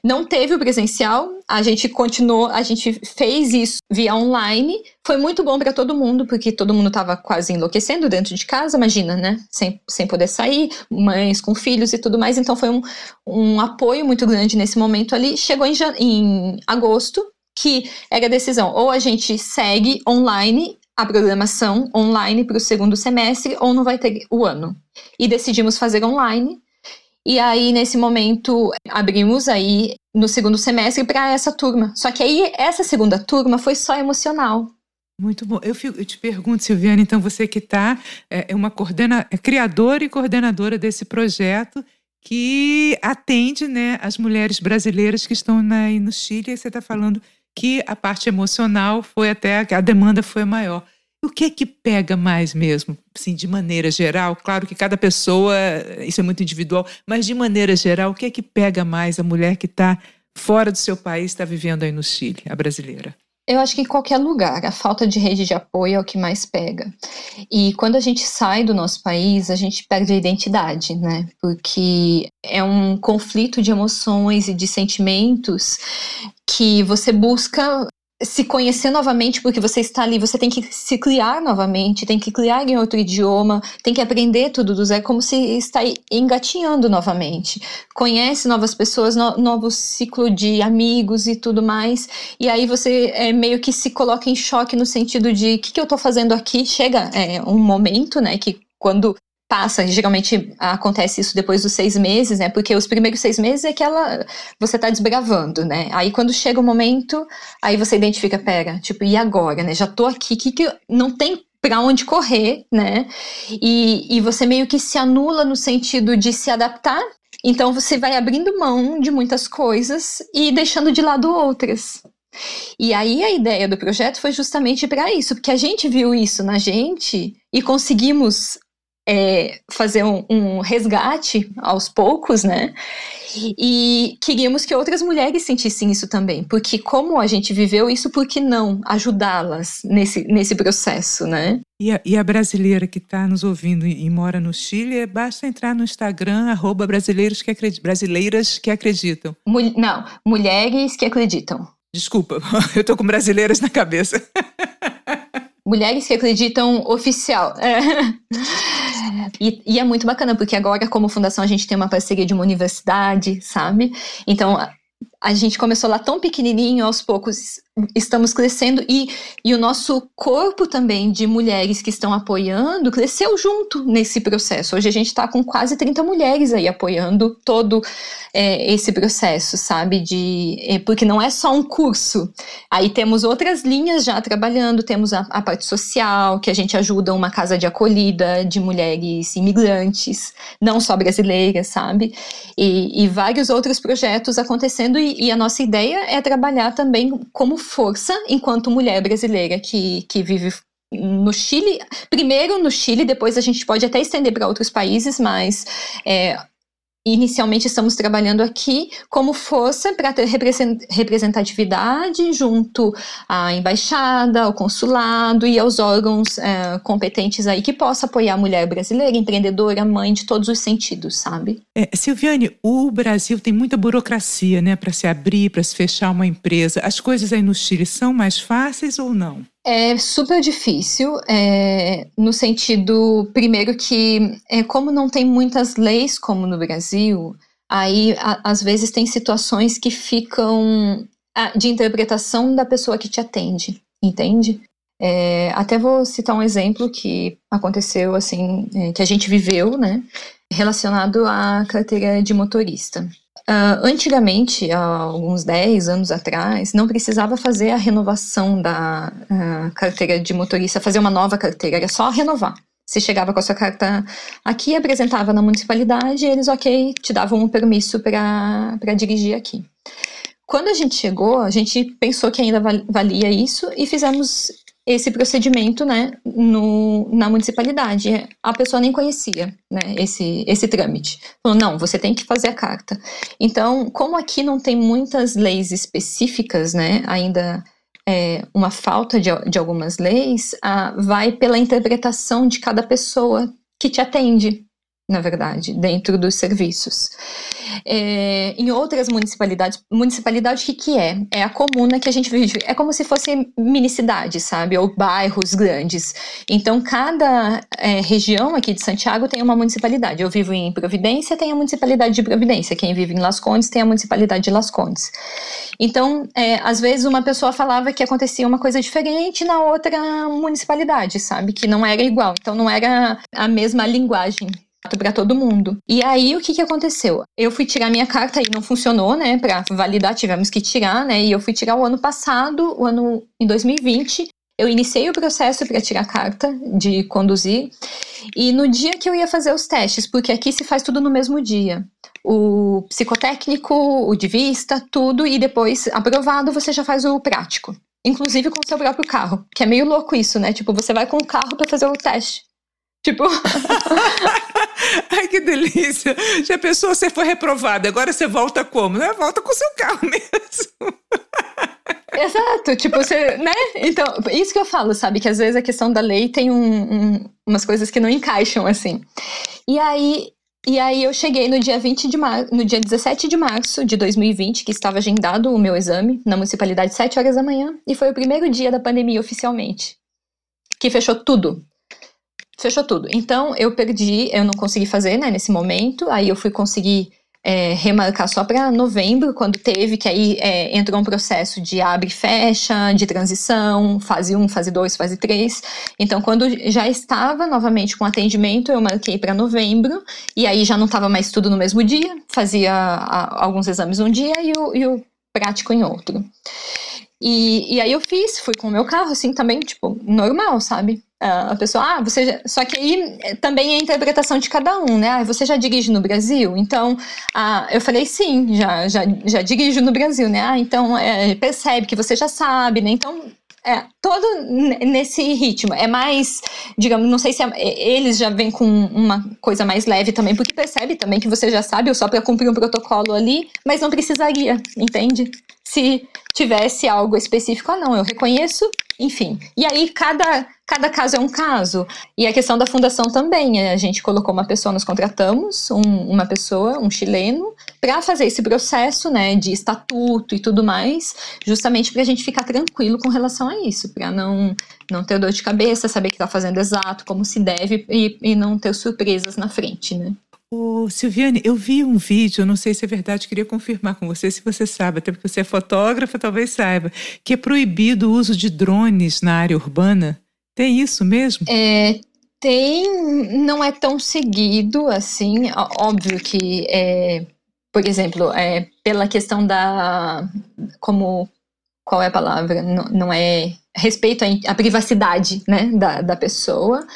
Não teve o presencial, a gente continuou, a gente fez isso via online, foi muito bom para todo mundo, porque todo mundo estava quase enlouquecendo dentro de casa, imagina, né? Sem, sem poder sair, mães com filhos e tudo mais, então foi um, um apoio muito grande nesse momento ali. Chegou em, em agosto, que era a decisão, ou a gente segue online a programação online para o segundo semestre ou não vai ter o ano. E decidimos fazer online. E aí, nesse momento, abrimos aí no segundo semestre para essa turma. Só que aí, essa segunda turma foi só emocional. Muito bom. Eu, eu te pergunto, Silviana, então você que está é, é, uma coordena, é criadora e coordenadora desse projeto que atende né, as mulheres brasileiras que estão na, no Chile, e você está falando que a parte emocional foi até a demanda foi maior. O que é que pega mais mesmo, assim, de maneira geral? Claro que cada pessoa, isso é muito individual, mas de maneira geral, o que é que pega mais a mulher que está fora do seu país está vivendo aí no Chile, a brasileira? Eu acho que em qualquer lugar, a falta de rede de apoio é o que mais pega. E quando a gente sai do nosso país, a gente perde a identidade, né? Porque é um conflito de emoções e de sentimentos que você busca se conhecer novamente porque você está ali, você tem que se criar novamente, tem que criar em outro idioma, tem que aprender tudo do zero, como se está engatinhando novamente. Conhece novas pessoas, no, novo ciclo de amigos e tudo mais, e aí você é, meio que se coloca em choque no sentido de o que, que eu estou fazendo aqui? Chega é, um momento, né, que quando passa, geralmente acontece isso depois dos seis meses, né? Porque os primeiros seis meses é que ela você tá desbravando, né? Aí quando chega o momento, aí você identifica, pera, tipo, e agora, né? Já tô aqui, que, que não tem para onde correr, né? E, e você meio que se anula no sentido de se adaptar. Então você vai abrindo mão de muitas coisas e deixando de lado outras. E aí a ideia do projeto foi justamente para isso, porque a gente viu isso na gente e conseguimos é, fazer um, um, resgate aos poucos, né? E queríamos que outras mulheres sentissem isso também, porque como a gente viveu isso, por que não ajudá-las nesse, nesse processo, né? E a, e a brasileira que está nos ouvindo e, e, mora no Chile, basta entrar no Instagram, arroba brasileiros que acreditam, brasileiras que acreditam. Mul não, mulheres que acreditam. Desculpa, (laughs) eu tô com brasileiras na cabeça. (laughs) Mulheres que acreditam oficial. É. (laughs) E, e, é muito bacana, porque agora, como fundação, a gente tem uma parceria de uma universidade, sabe? Então, a gente começou lá tão pequenininho, aos poucos estamos crescendo e, e o nosso corpo também de mulheres que estão apoiando cresceu junto nesse processo. Hoje a gente está com quase 30 mulheres aí apoiando todo é, esse processo, sabe? De, é, porque não é só um curso. Aí temos outras linhas já trabalhando, temos a, a parte social, que a gente ajuda uma casa de acolhida de mulheres imigrantes, não só brasileiras, sabe? E, e vários outros projetos acontecendo e e, a nossa ideia é trabalhar também como força enquanto mulher brasileira que, que vive no Chile, primeiro no Chile, depois a gente pode até estender para outros países, mas é, Inicialmente estamos trabalhando aqui como força para ter representatividade junto à embaixada, ao consulado e aos órgãos é, competentes aí que possa apoiar a mulher brasileira, empreendedora, mãe de todos os sentidos, sabe? É, Silviane, o Brasil tem muita burocracia, né, para se abrir, para se fechar uma empresa. As coisas aí no Chile são mais fáceis ou não? É super difícil, é, no sentido, primeiro, que é, como não tem muitas leis como no Brasil, aí a, às vezes tem situações que ficam a, de interpretação da pessoa que te atende, entende? É, até vou citar um exemplo que aconteceu, assim, é, que a gente viveu, né, relacionado à carteira de motorista. Uh, antigamente, há alguns 10 anos atrás, não precisava fazer a renovação da uh, carteira de motorista, fazer uma nova carteira, era só renovar. Você chegava com a sua carta aqui, apresentava na municipalidade, e eles, ok, te davam um permisso para dirigir aqui. Quando a gente chegou, a gente pensou que ainda valia isso e fizemos esse procedimento, né, no, na municipalidade. A pessoa nem conhecia, né, esse, esse trâmite. Falou, não, você tem que fazer a carta. Então, como aqui não tem muitas leis específicas, né, ainda é, uma falta de, de algumas leis, a, vai pela interpretação de cada pessoa que te atende, na verdade, dentro dos serviços. É, em outras municipalidades, municipalidade o que, que é? É a comuna que a gente vive. É como se fosse minicidade, sabe? Ou bairros grandes. Então, cada é, região aqui de Santiago tem uma municipalidade. Eu vivo em Providência, tem a municipalidade de Providência. Quem vive em Las Condes tem a municipalidade de Las Condes. Então, é, às vezes uma pessoa falava que acontecia uma coisa diferente na outra municipalidade, sabe? Que não era igual. Então, não era a mesma linguagem para todo mundo. E aí o que que aconteceu? Eu fui tirar minha carta e não funcionou, né? Para validar tivemos que tirar, né? E eu fui tirar o ano passado, o ano em 2020. Eu iniciei o processo para tirar a carta de conduzir. E no dia que eu ia fazer os testes, porque aqui se faz tudo no mesmo dia. O psicotécnico, o de vista, tudo, e depois, aprovado, você já faz o prático. Inclusive com o seu próprio carro. Que é meio louco isso, né? Tipo, você vai com o carro para fazer o teste. Tipo. (laughs) (laughs) Ai, que delícia! Já pensou, você foi reprovado, agora você volta como? Né? Volta com seu carro (laughs) mesmo. Exato, tipo, você, né? Então, isso que eu falo, sabe? Que às vezes a questão da lei tem um, um, umas coisas que não encaixam, assim. E aí, e aí eu cheguei no dia 20 de março, no dia 17 de março de 2020, que estava agendado o meu exame na municipalidade 7 horas da manhã, e foi o primeiro dia da pandemia oficialmente. Que fechou tudo. Fechou tudo. Então eu perdi, eu não consegui fazer, né, nesse momento. Aí eu fui conseguir é, remarcar só para novembro, quando teve, que aí é, entrou um processo de abre e fecha, de transição, fase 1, fase 2, fase 3. Então, quando já estava novamente com atendimento, eu marquei para novembro, e aí já não estava mais tudo no mesmo dia, fazia a, alguns exames um dia e o, e o prático em outro. E, e aí eu fiz, fui com o meu carro, assim, também, tipo, normal, sabe? A pessoa, ah, você já... Só que aí eh, também é a interpretação de cada um, né? Ah, você já dirige no Brasil? Então, ah, eu falei, sim, já, já, já dirijo no Brasil, né? Ah, então é, percebe que você já sabe, né? Então, é, todo nesse ritmo. É mais, digamos, não sei se é, eles já vêm com uma coisa mais leve também, porque percebe também que você já sabe, ou só para cumprir um protocolo ali, mas não precisaria, entende? Se tivesse algo específico, ah, não, eu reconheço, enfim. E aí, cada, cada caso é um caso. E a questão da fundação também, a gente colocou uma pessoa, nós contratamos um, uma pessoa, um chileno, para fazer esse processo, né, de estatuto e tudo mais, justamente para a gente ficar tranquilo com relação a isso, para não, não ter dor de cabeça, saber que está fazendo exato, como se deve e, e não ter surpresas na frente, né. Ô, Silviane, eu vi um vídeo, não sei se é verdade, queria confirmar com você, se você sabe, até porque você é fotógrafa, talvez saiba, que é proibido o uso de drones na área urbana. Tem isso mesmo? É, tem, não é tão seguido assim, óbvio que, é, por exemplo, é, pela questão da, como, qual é a palavra? Não, não é respeito à, à privacidade, né, da, da pessoa,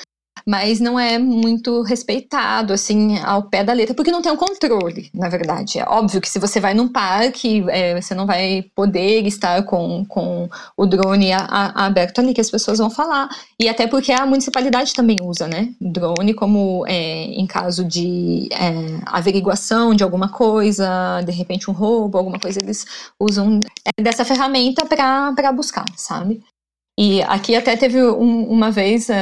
mas não é muito respeitado, assim, ao pé da letra, porque não tem um controle, na verdade. É óbvio que se você vai num parque, é, você não vai poder estar com, com o drone a, a, aberto ali, que as pessoas vão falar. E até porque a municipalidade também usa, né, drone como é, em caso de é, averiguação de alguma coisa, de repente um roubo, alguma coisa, eles usam é, dessa ferramenta para buscar, sabe? E aqui até teve um, uma vez, uh,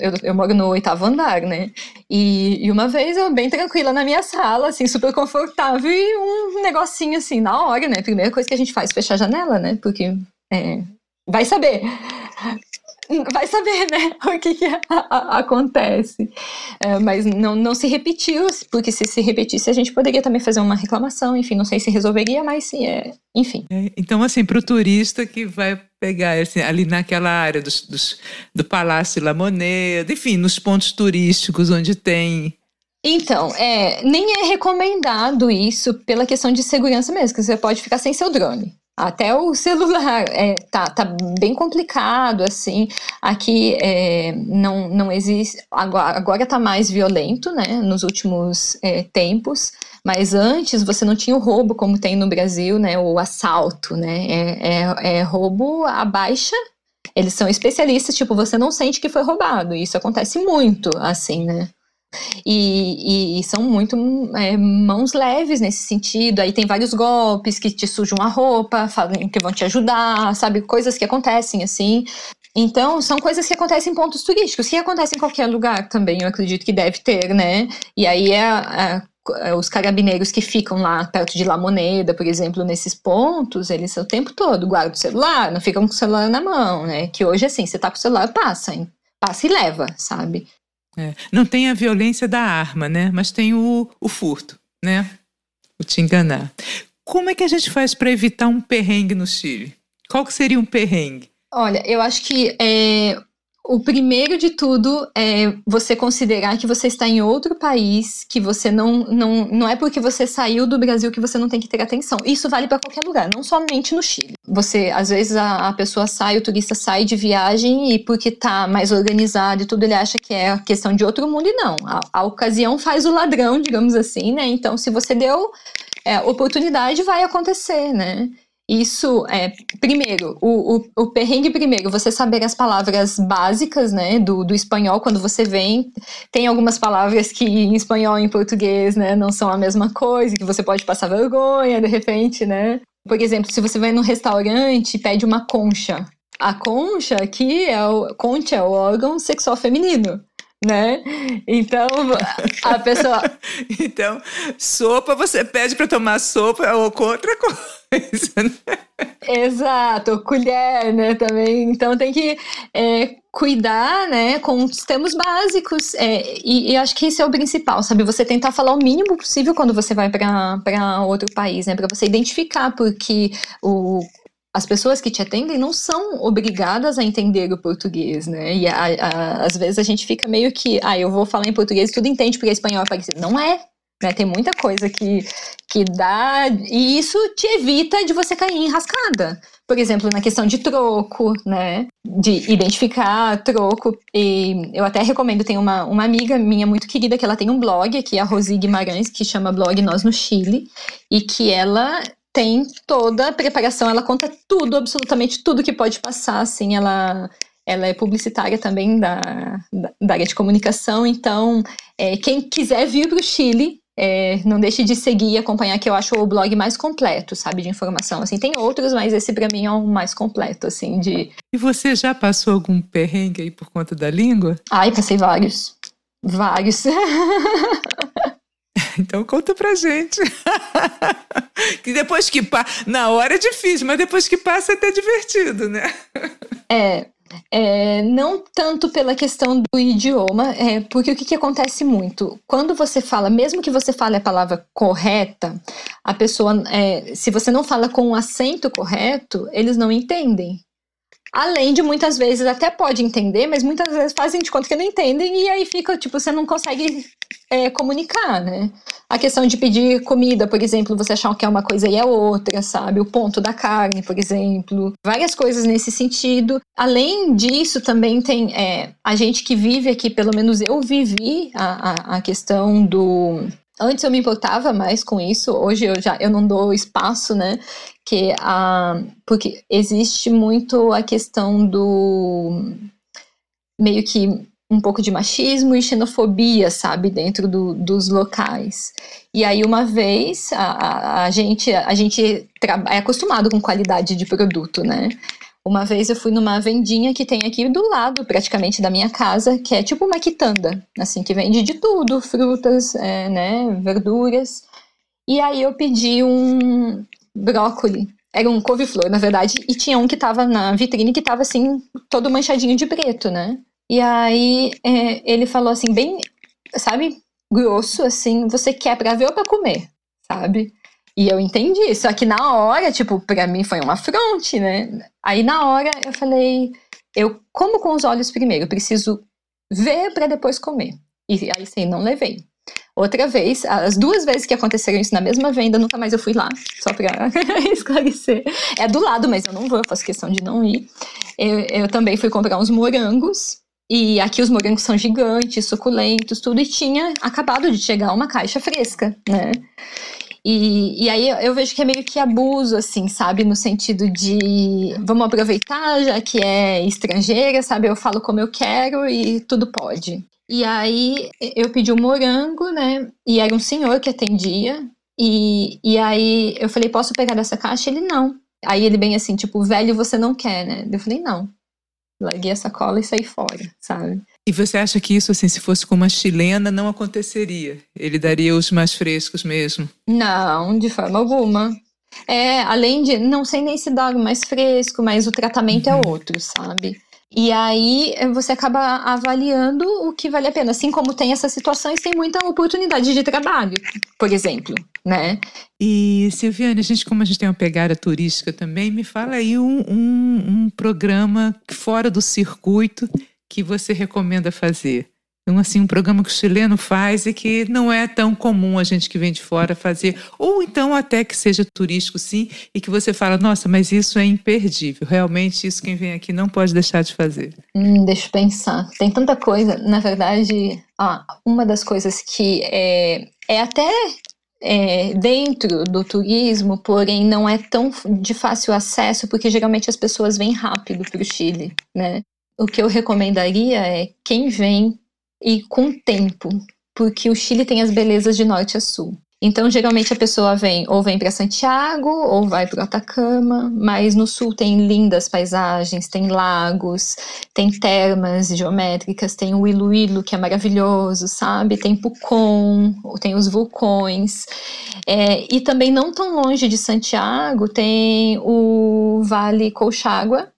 eu, eu, moro no oitavo andar, né? E, e, uma vez eu bem tranquila na minha sala, assim, super confortável, e um negocinho assim, na hora, né? Primeira coisa que a gente faz, fechar a janela, né? Porque é, vai saber vai saber, né, (laughs) o que, que a, a, acontece. É, mas não, não se repetiu, porque se se repetisse, a gente poderia também fazer uma reclamação, enfim, não sei se resolveria, mas sim, é, enfim. É, então, assim, para o turista que vai pegar assim, ali naquela área dos, dos, do Palácio La Moneda, enfim, nos pontos turísticos onde tem então, é, nem é recomendado isso pela questão de segurança mesmo, que você pode ficar sem seu drone. Até o celular (laughs) é, tá, tá bem complicado, assim. Aqui é, não, não existe. Agora, agora tá mais violento, né? Nos últimos é, tempos. Mas antes você não tinha o roubo como tem no Brasil, né? O assalto, né? É, é, é roubo à baixa. Eles são especialistas, tipo, você não sente que foi roubado. Isso acontece muito, assim, né? E, e, e são muito é, mãos leves nesse sentido. Aí tem vários golpes que te sujam a roupa, falam que vão te ajudar, sabe? Coisas que acontecem assim. Então, são coisas que acontecem em pontos turísticos, que acontecem em qualquer lugar também, eu acredito que deve ter, né? E aí é, é, é os carabineiros que ficam lá perto de La Moneda, por exemplo, nesses pontos, eles o tempo todo guardam o celular, não ficam com o celular na mão, né? Que hoje, assim, você tá com o celular, passa, hein? passa e leva, sabe? É. Não tem a violência da arma, né? Mas tem o, o furto, né? O te enganar. Como é que a gente faz para evitar um perrengue no Chile? Qual que seria um perrengue? Olha, eu acho que é, o primeiro de tudo é você considerar que você está em outro país, que você não, não, não é porque você saiu do Brasil que você não tem que ter atenção. Isso vale para qualquer lugar, não somente no Chile. Você, às vezes, a, a, pessoa sai, o turista sai de viagem e porque tá mais organizado e tudo, ele acha que é questão de outro mundo, e não. A, a ocasião faz o ladrão, digamos assim, né? Então, se você deu é, oportunidade, vai acontecer, né? Isso é, primeiro, o, o, o, perrengue primeiro, você saber as palavras básicas, né, do, do espanhol quando você vem. Tem algumas palavras que em espanhol e em português, né, não são a mesma coisa, que você pode passar vergonha de repente, né. Por exemplo, se você vai num restaurante e pede uma concha. A concha aqui é o, concha é o órgão sexual feminino né? Então, a pessoa. (laughs) então, sopa, você pede para tomar sopa ou outra coisa, né? Exato, colher, né, também. Então, tem que é, cuidar, né, com os termos básicos. É, e, e, acho que isso é o principal, sabe? Você tentar falar o mínimo possível quando você vai para outro país, né? Para você identificar, porque o as pessoas que te atendem não são obrigadas a entender o português, né? E a, a, às vezes a gente fica meio que, ah, eu vou falar em português, tudo entende porque espanhol é parecido. Não é, né? Tem muita coisa que, que dá, e isso te evita de você cair em rascada. Por exemplo, na questão de troco, né? De identificar troco. E eu até recomendo, tem uma, uma amiga minha muito querida que ela tem um blog aqui, a Rosi Guimarães, que chama blog Nós no Chile, e que ela tem toda a preparação, ela conta tudo, absolutamente tudo que pode passar, assim, ela, ela é publicitária também da, da, da área de comunicação, então é, quem quiser vir para o Chile, é, não deixe de seguir e acompanhar, que eu acho o blog mais completo, sabe, de informação. Assim, tem outros, mas esse para mim é o mais completo, assim, de... E você já passou algum perrengue aí por conta da língua? Ai, passei vários. Vários. (laughs) Então conta pra gente. (laughs) que depois que passa. Na hora é difícil, mas depois que passa é até divertido, né? É. É, não tanto pela questão do idioma, é, porque o que, que acontece muito? Quando você fala, mesmo que você fale a palavra correta, a pessoa, é, se você não fala com o acento correto, eles não entendem. Além de muitas vezes até pode entender, mas muitas vezes fazem de conta que não entendem e aí fica, tipo, você não consegue é, comunicar, né? A questão de pedir comida, por exemplo, você achar que é uma coisa e é outra, sabe? O ponto da carne, por exemplo. Várias coisas nesse sentido. Além disso, também tem é, a gente que vive aqui, pelo menos eu vivi a, a, a questão do Antes eu me importava mais com isso, hoje eu já eu não dou espaço, né? Que porque existe muito a questão do meio que um pouco de machismo e xenofobia, sabe, dentro do, dos locais. E aí, uma vez, a, a, a gente, a gente é acostumado com qualidade de produto, né? Uma vez eu fui numa vendinha que tem aqui do lado, praticamente, da minha casa, que é tipo uma quitanda, assim, que vende de tudo, frutas, é, né, verduras. E aí eu pedi um brócoli. Era um couve-flor, na verdade, e tinha um que tava na vitrine que tava, assim, todo manchadinho de preto, né? E aí é, ele falou assim, bem, sabe, grosso, assim, você quer pra ver ou pra comer, sabe? E eu entendi, só que na hora, tipo, pra mim foi uma afronte, né? Aí na hora eu falei, eu como com os olhos primeiro, eu preciso ver para depois comer. E aí sim, não levei. Outra vez, as duas vezes que aconteceram isso na mesma venda, nunca mais eu fui lá, só pra (laughs) esclarecer. É do lado, mas eu não vou, eu faço questão de não ir. Eu, eu também fui comprar uns morangos, e aqui os morangos são gigantes, suculentos, tudo, e tinha acabado de chegar uma caixa fresca, né? E, e aí eu vejo que é meio que abuso, assim, sabe? No sentido de vamos aproveitar, já que é estrangeira, sabe? Eu falo como eu quero e tudo pode. E aí eu pedi um morango, né? E era um senhor que atendia. E, e aí eu falei, posso pegar dessa caixa? Ele não. Aí ele bem assim, tipo, velho, você não quer, né? Eu falei, não larguei a sacola e saí fora, sabe? E você acha que isso, assim, se fosse com uma chilena, não aconteceria? Ele daria os mais frescos mesmo? Não, de forma alguma. É, além de, não sei nem se dá mais fresco, mas o tratamento é uhum. é outro, sabe? E aí você acaba avaliando o que vale a pena. Assim como tem essas situações, tem muita oportunidade de trabalho, por exemplo, né? E, Silviane, a gente, como a gente tem uma pegada turística também, me fala aí um, um, um programa fora do circuito que você recomenda fazer. Então, assim, um programa que o chileno faz e que não é tão comum a gente que vem de fora fazer. Ou então até que seja turístico, sim, e que você fala, nossa, mas isso é imperdível. Realmente, isso quem vem aqui não pode deixar de fazer. Hum, deixa eu pensar. Tem tanta coisa. Na verdade, ah, uma das coisas que é, é até é, dentro do turismo, porém não é tão de fácil acesso, porque geralmente as pessoas vêm rápido para o Chile, né? O que eu recomendaria é quem vem e com tempo, porque o Chile tem as belezas de norte a sul. Então, geralmente a pessoa vem ou vem para Santiago ou vai para Atacama, mas no sul tem lindas paisagens, tem lagos, tem termas geométricas, tem o Iluilo, que é maravilhoso, sabe? Tem Pucón, tem os vulcões. É, e também não tão longe de Santiago tem o Vale Colchagua,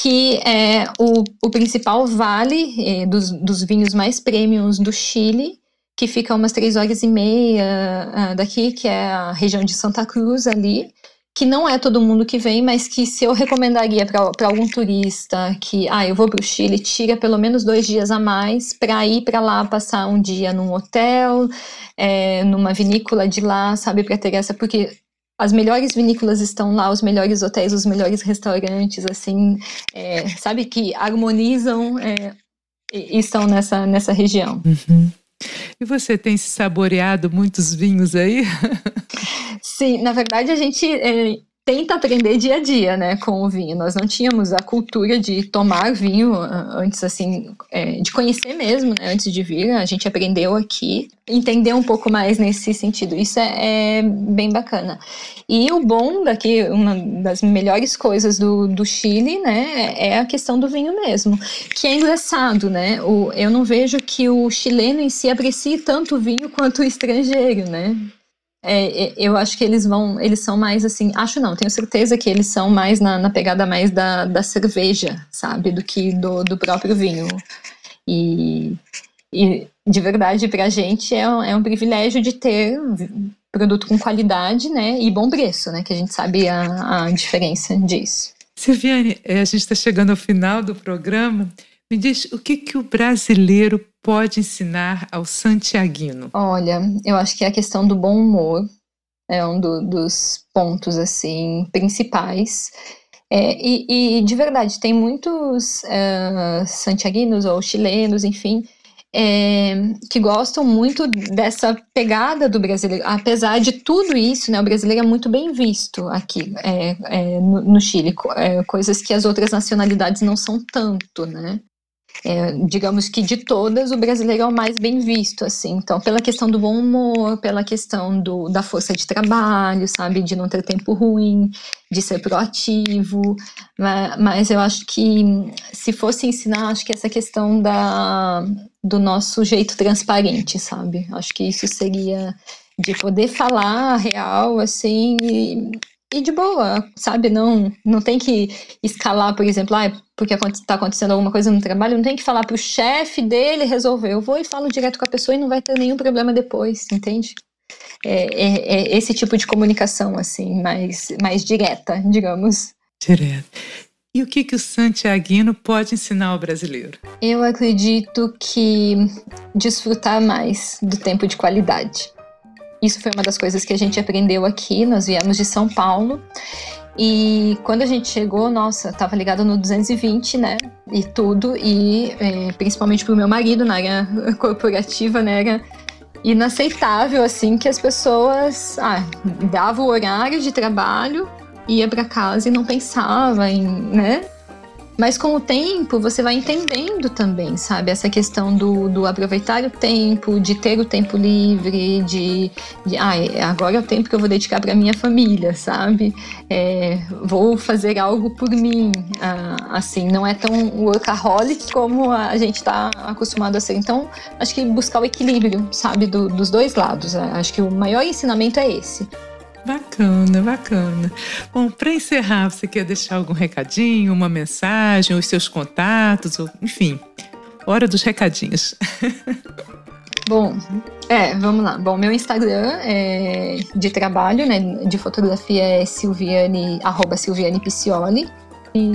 que é o, o principal vale é, dos, dos vinhos mais premiums do Chile que fica umas três horas e meia uh, daqui, que é a região de Santa Cruz ali, que não é todo mundo que vem, mas que se eu recomendaria para algum turista que, ah, eu vou para o Chile, tira pelo menos dois dias a mais para ir para lá passar um dia num hotel, é, numa vinícola de lá, sabe, para ter essa, porque as melhores vinícolas estão lá, os melhores hotéis, os melhores restaurantes, assim, é, sabe, que harmonizam é, e estão nessa, nessa região. Uhum. E você tem se saboreado muitos vinhos aí? (laughs) Sim, na verdade a gente é, tenta aprender dia a dia, né, com o vinho. Nós não tínhamos a cultura de tomar vinho ah, antes, assim, é, de conhecer mesmo, né, antes de vir. A gente aprendeu aqui, entender um pouco mais nesse sentido. Isso é, é bem bacana. E o bom daqui, uma das melhores coisas do, do Chile, né, é a questão do vinho mesmo, que é engraçado, né. O, eu não vejo que o chileno em si aprecie tanto o vinho quanto o estrangeiro, né. É, é, eu acho que eles vão, eles são mais assim, acho não, tenho certeza que eles são mais na, na pegada mais da, da cerveja, sabe, do que do, do próprio vinho. E, e de verdade, pra gente é um, é um privilégio de ter produto com qualidade, né, e bom preço, né, que a gente sabe a, a diferença disso. Silviane, é, a gente está chegando ao final do programa. Me diz o que, que o brasileiro pode ensinar ao santiaguino? Olha, eu acho que a questão do bom humor é um do, dos pontos assim principais. É, e, e, de verdade, tem muitos uh, santiaguinos ou chilenos, enfim, é, que gostam muito dessa pegada do brasileiro. Apesar de tudo isso, né, o brasileiro é muito bem visto aqui é, no, no, Chile, coisas que as outras nacionalidades não são tanto, né? É, digamos que de todas, o brasileiro é o mais bem visto, assim. Então, pela questão do bom humor, pela questão do, da força de trabalho, sabe? De não ter tempo ruim, de ser proativo. Mas, mas eu acho que, se fosse ensinar, acho que essa questão da, do nosso jeito transparente, sabe? Acho que isso seria de poder falar real, assim, e, e de boa, sabe? Não, não tem que escalar, por exemplo, ah, porque está acontecendo alguma coisa no trabalho, não tem que falar para o chefe dele resolver. Eu vou e falo direto com a pessoa e não vai ter nenhum problema depois, entende? É, é, é esse tipo de comunicação, assim, mais, mais direta, digamos. Direto. E o que, que o Santiaguino pode ensinar ao brasileiro? Eu acredito que desfrutar mais do tempo de qualidade. Isso foi uma das coisas que a gente aprendeu aqui. Nós viemos de São Paulo e quando a gente chegou, nossa, tava ligado no 220, né? E tudo, e é, principalmente pro meu marido na área (laughs) corporativa, né? Era inaceitável, assim, que as pessoas ah, davam o horário de trabalho, ia para casa e não pensava em, né? Mas com o tempo você vai entendendo também, sabe? Essa questão do, do aproveitar o tempo, de ter o tempo livre, de, de ah, agora é o tempo que eu vou dedicar para minha família, sabe? É, vou fazer algo por mim, ah, assim, não é tão workaholic como a gente está acostumado a ser. Então, acho que buscar o equilíbrio, sabe, do, dos dois lados. Acho que o maior ensinamento é esse. Bacana, bacana. Bom, para encerrar, você quer deixar algum recadinho, uma mensagem, os seus contatos, enfim, hora dos recadinhos. (laughs) Bom, é, vamos lá. Bom, meu Instagram é de trabalho, né, de fotografia é silviane, arroba silviane Picioli. E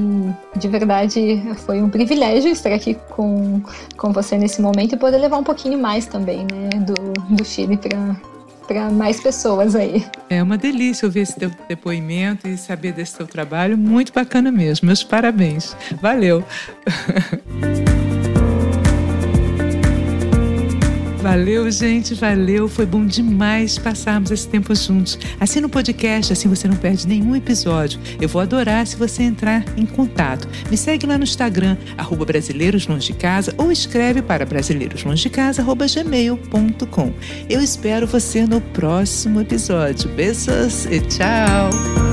de verdade foi um privilégio estar aqui com, com você nesse momento e poder levar um pouquinho mais também, né, do, do Chile para para mais pessoas aí. É uma delícia ouvir esse teu depoimento e saber desse teu trabalho. Muito bacana mesmo. Meus parabéns. Valeu. (laughs) Valeu, gente, valeu. Foi bom demais passarmos esse tempo juntos. Assina o podcast, assim você não perde nenhum episódio. Eu vou adorar se você entrar em contato. Me segue lá no Instagram, arroba Brasileiros Longe de Casa, ou escreve para brasileiroslongedecasa.gmail.com. Eu espero você no próximo episódio. Beijos e tchau!